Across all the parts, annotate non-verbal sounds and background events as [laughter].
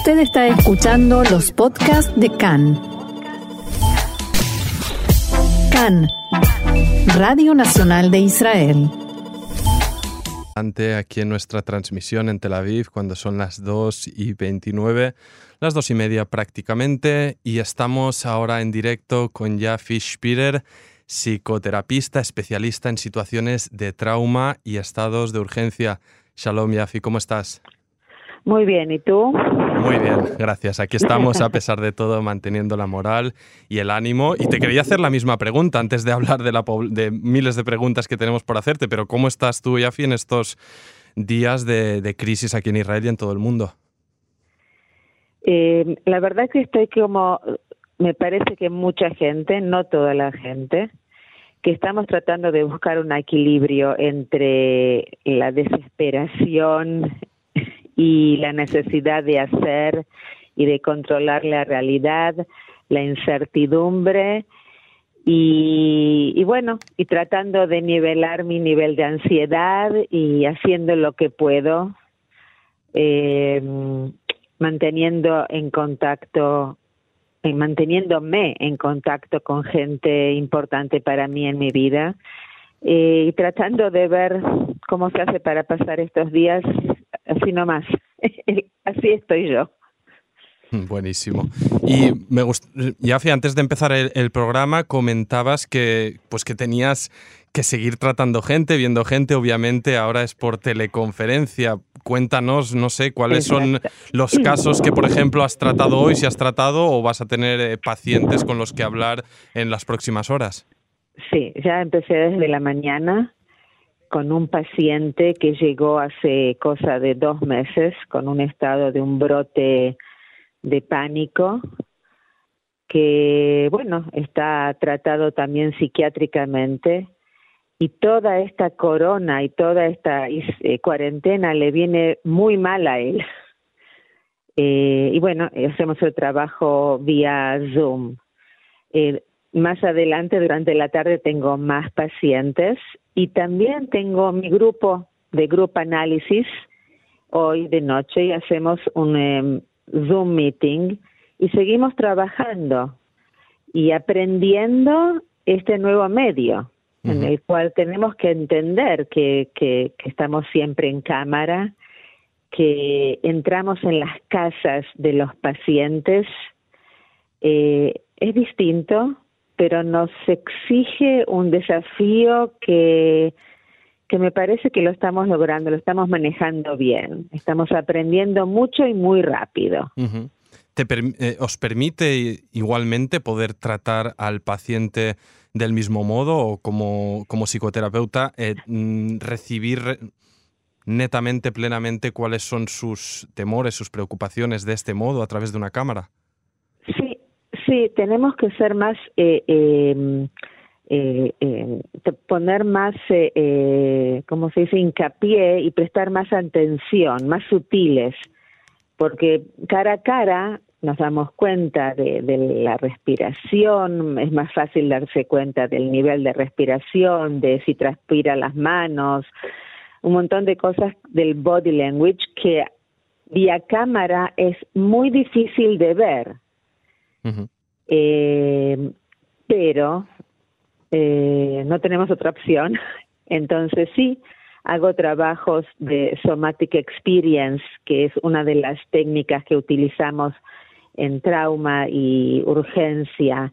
Usted está escuchando los podcasts de CAN. CAN, Radio Nacional de Israel. Aquí en nuestra transmisión en Tel Aviv, cuando son las 2 y 29, las 2 y media prácticamente, y estamos ahora en directo con Jafi Spirer, psicoterapista especialista en situaciones de trauma y estados de urgencia. Shalom, Yafi, ¿cómo estás? Muy bien, ¿y tú? Muy bien, gracias. Aquí estamos, a pesar de todo, manteniendo la moral y el ánimo. Y te quería hacer la misma pregunta antes de hablar de, la, de miles de preguntas que tenemos por hacerte, pero ¿cómo estás tú, Yafi, en estos días de, crisis aquí en Israel y en todo el mundo? Eh, la verdad es que estoy como, me parece que mucha gente, no toda la gente, que estamos tratando de buscar un equilibrio entre la desesperación y la necesidad de hacer y de controlar la realidad, la incertidumbre y, bueno, y tratando de nivelar mi nivel de ansiedad y haciendo lo que puedo, eh, manteniendo en contacto, eh, manteniéndome en contacto con gente importante para mí en mi vida eh, y tratando de ver cómo se hace para pasar estos días así nomás. [laughs] así estoy yo. Buenísimo. Y me gust... Yafi, antes de empezar el, programa comentabas que, pues que tenías que seguir tratando gente, viendo gente, obviamente ahora es por teleconferencia. Cuéntanos, no sé, cuáles son los casos que, por ejemplo, has tratado hoy, si has tratado o vas a tener eh, pacientes con los que hablar en las próximas horas. Sí, ya empecé desde la mañana con un paciente que llegó hace cosa de dos meses con un estado de un brote de pánico que, bueno, está tratado también psiquiátricamente y toda esta corona y toda esta eh, cuarentena le viene muy mal a él. Eh, y bueno, hacemos el trabajo vía Zoom. Eh, más adelante, durante la tarde, tengo más pacientes y también tengo mi grupo de grupo análisis hoy de noche y hacemos un em, Zoom meeting y seguimos trabajando y aprendiendo este nuevo medio en el cual tenemos que entender que, que, estamos siempre en cámara, que entramos en las casas de los pacientes. Eh, es distinto, pero nos exige un desafío que, que me parece que lo estamos logrando, lo estamos manejando bien, estamos aprendiendo mucho y muy rápido. ¿Te eh, ¿Os permite igualmente poder tratar al paciente del mismo modo o como, como psicoterapeuta eh, mm, recibir netamente, plenamente cuáles son sus temores, sus preocupaciones de este modo a través de una cámara? Sí, tenemos que ser más, eh, em, eh, eh, poner más, eh, ¿cómo se dice?, hincapié y prestar más atención, más sutiles, porque cara a cara nos damos cuenta de, de, la respiración, es más fácil darse cuenta del nivel de respiración, de si transpira las manos, un montón de cosas del body language que vía cámara es muy difícil de ver. Eh, pero eh, no tenemos otra opción. [laughs] Entonces sí, hago trabajos de somatic experience, que es una de las técnicas que utilizamos en trauma y urgencia.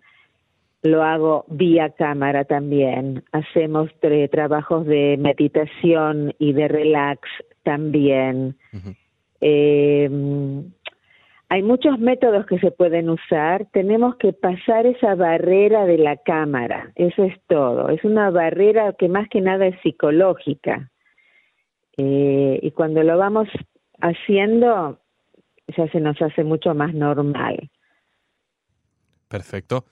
Lo hago vía cámara también. Hacemos trabajos de meditación y de relax también. Hay muchos métodos que se pueden usar, tenemos que pasar esa barrera de la cámara, eso es todo, es una barrera que más que nada es psicológica. Eh, y cuando lo vamos haciendo, ya se nos hace mucho más normal. Perfecto.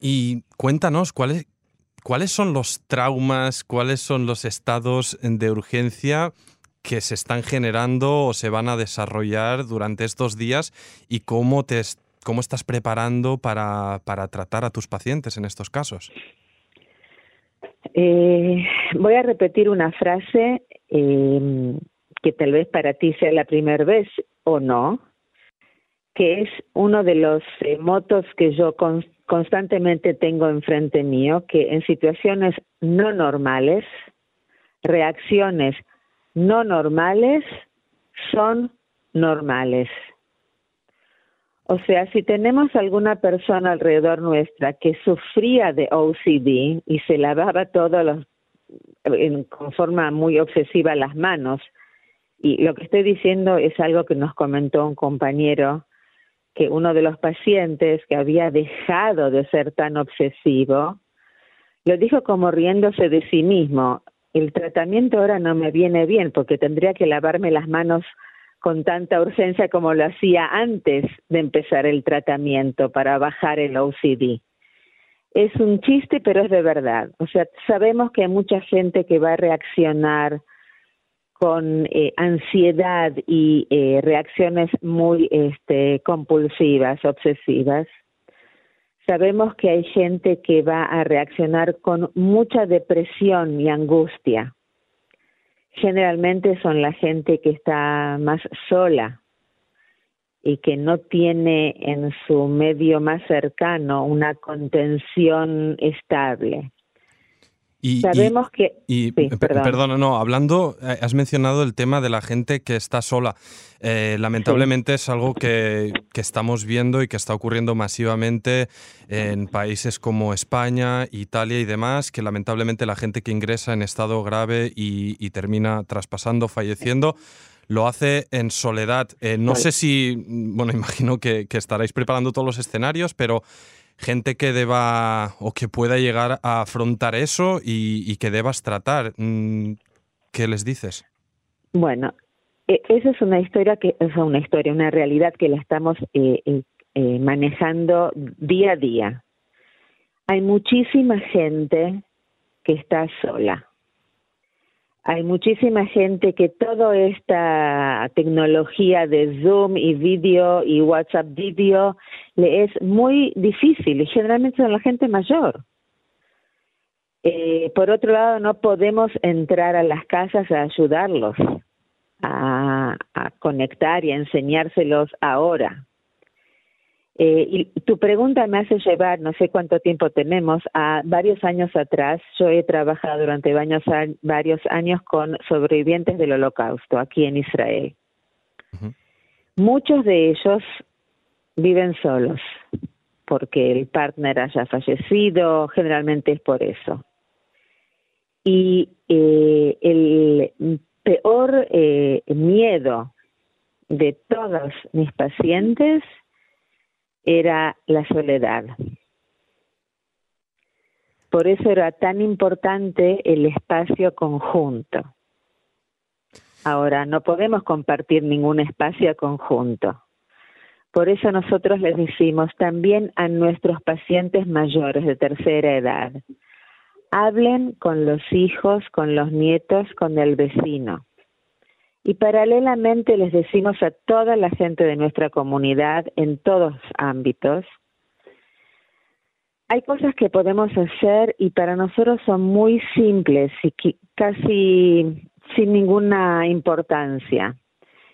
Y cuéntanos, ¿cuáles, ¿cuáles son los traumas, cuáles son los estados de urgencia que se están generando o se van a desarrollar durante estos días y cómo, te, cómo estás preparando para, para tratar a tus pacientes en estos casos. Eh, voy a repetir una frase eh, que tal vez para ti sea la primera vez o no. que es uno de los eh, motos que yo constantemente tengo enfrente mío, que en situaciones no normales, reacciones no normales son normales. O sea, si tenemos alguna persona alrededor nuestra que sufría de OCD y se lavaba todo los, en, con forma muy obsesiva las manos, y lo que estoy diciendo es algo que nos comentó un compañero, que uno de los pacientes que había dejado de ser tan obsesivo, lo dijo como riéndose de sí mismo, el tratamiento ahora no me viene bien porque tendría que lavarme las manos con tanta urgencia como lo hacía antes de empezar el tratamiento para bajar el OCD. Es un chiste, pero es de verdad. O sea, sabemos que hay mucha gente que va a reaccionar con eh, ansiedad y eh, reacciones muy este, compulsivas, obsesivas. Sabemos que hay gente que va a reaccionar con mucha depresión y angustia generalmente son la gente que está más sola y que no tiene en su medio más cercano una contención estable. Y, Sabemos que... Y, perdona, no, hablando, eh, has mencionado el tema de la gente que está sola. Eh, lamentablemente es algo que, que, estamos viendo y que está ocurriendo masivamente en países como España, Italia y demás, que lamentablemente la gente que ingresa en estado grave y, termina traspasando, falleciendo, lo hace en soledad. Eh, no sé si, bueno, [laughs] imagino que, que estaréis preparando todos los escenarios, pero gente que deba o que pueda llegar a afrontar eso y, que debas tratar. Mm, ¿Qué les dices? Bueno, e, esa es una historia que es una historia, una realidad que la estamos eh, eh, eh, manejando día a día. Hay muchísima gente que está sola hay muchísima gente que toda esta tecnología de Zoom y video y WhatsApp video le es muy difícil y generalmente son la gente mayor. Eh, por otro lado, no podemos entrar a las casas a ayudarlos a, a conectar y a enseñárselos ahora. Eh, y tu pregunta me hace llevar, no sé cuánto tiempo tenemos, a varios años atrás. Yo he trabajado durante varios, varios años con sobrevivientes del holocausto aquí en Israel. Muchos de ellos viven solos porque el partner haya fallecido, generalmente es por eso. Y eh, el peor eh, miedo de todos mis pacientes era la soledad. Por eso era tan importante el espacio conjunto. Ahora, no podemos compartir ningún espacio conjunto. Por eso nosotros les decimos también a nuestros pacientes mayores de tercera edad, hablen con los hijos, con los nietos, con el vecino. Y paralelamente les decimos a toda la gente de nuestra comunidad en todos ámbitos, hay cosas que podemos hacer y para nosotros son muy simples y casi sin ninguna importancia.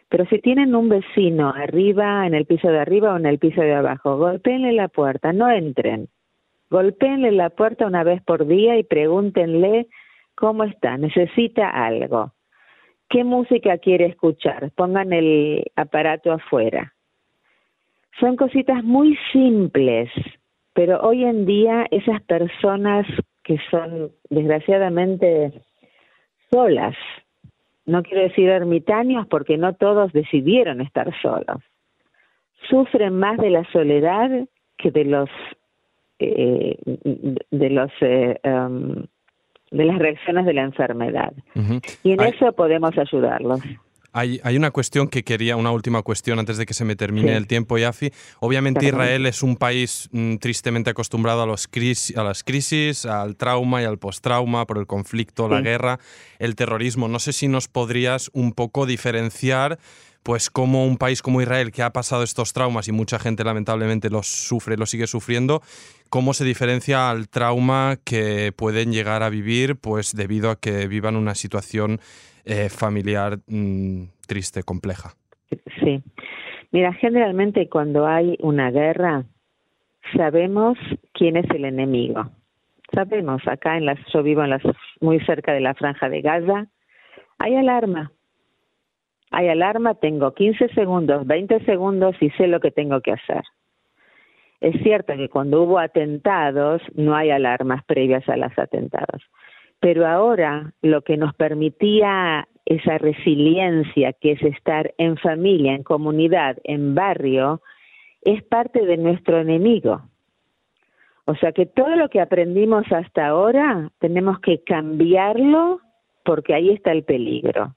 Pero si tienen un vecino arriba, en el piso de arriba o en el piso de abajo, golpeenle la puerta, no entren. Golpeenle la puerta una vez por día y pregúntenle cómo está, necesita algo. ¿Qué música quiere escuchar? Pongan el aparato afuera. Son cositas muy simples, pero hoy en día esas personas que son desgraciadamente solas, no quiero decir ermitaños porque no todos decidieron estar solos, sufren más de la soledad que de los eh, de los eh, um, de las reacciones de la enfermedad. Y en eso podemos ayudarlos. Hay, hay, una cuestión que quería, una última cuestión antes de que se me termine el tiempo, Yafi. Obviamente Israel es un país mm, tristemente acostumbrado a, los a las crisis, al trauma y al postrauma por el conflicto, la guerra, el terrorismo. No sé si nos podrías un poco diferenciar pues como un país como Israel que ha pasado estos traumas y mucha gente lamentablemente los sufre, los sigue sufriendo, cómo se diferencia al trauma que pueden llegar a vivir pues debido a que vivan una situación eh, familiar mm, triste, compleja. Sí. Mira, generalmente cuando hay una guerra, sabemos quién es el enemigo. Sabemos, acá en las, yo vivo en las, muy cerca de la franja de Gaza, hay alarma. Hay alarma, tengo 15 segundos, 20 segundos y sé lo que tengo que hacer. Es cierto que cuando hubo atentados no hay alarmas previas a los atentados, pero ahora lo que nos permitía esa resiliencia que es estar en familia, en comunidad, en barrio, es parte de nuestro enemigo. O sea que todo lo que aprendimos hasta ahora tenemos que cambiarlo porque ahí está el peligro.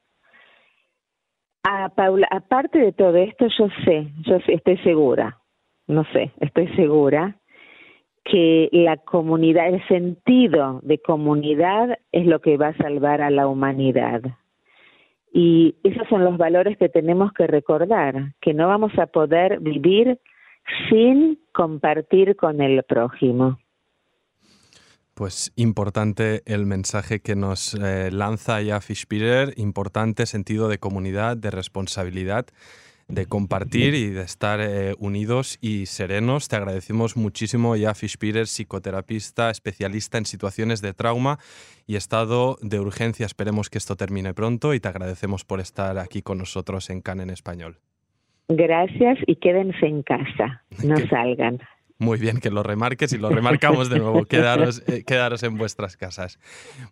Paula, aparte de todo esto, yo sé, yo estoy segura, no sé, estoy segura que la comunidad, el sentido de comunidad es lo que va a salvar a la humanidad. Y esos son los valores que tenemos que recordar, que no vamos a poder vivir sin compartir con el prójimo. Pues importante el mensaje que nos eh, lanza ya Fischpirer, importante sentido de comunidad, de responsabilidad, de compartir y de estar eh, unidos y serenos. Te agradecemos muchísimo ya Fischpirer, psicoterapista, especialista en situaciones de trauma y estado de urgencia. Esperemos que esto termine pronto y te agradecemos por estar aquí con nosotros en CAN en español. Gracias y quédense en casa, no [laughs] salgan. Muy bien, que lo remarques y lo remarcamos de nuevo. [laughs] Quedaros, eh, quedaros en vuestras casas.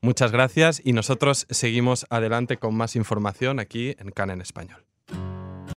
Muchas gracias y nosotros seguimos adelante con más información aquí en CAN en español.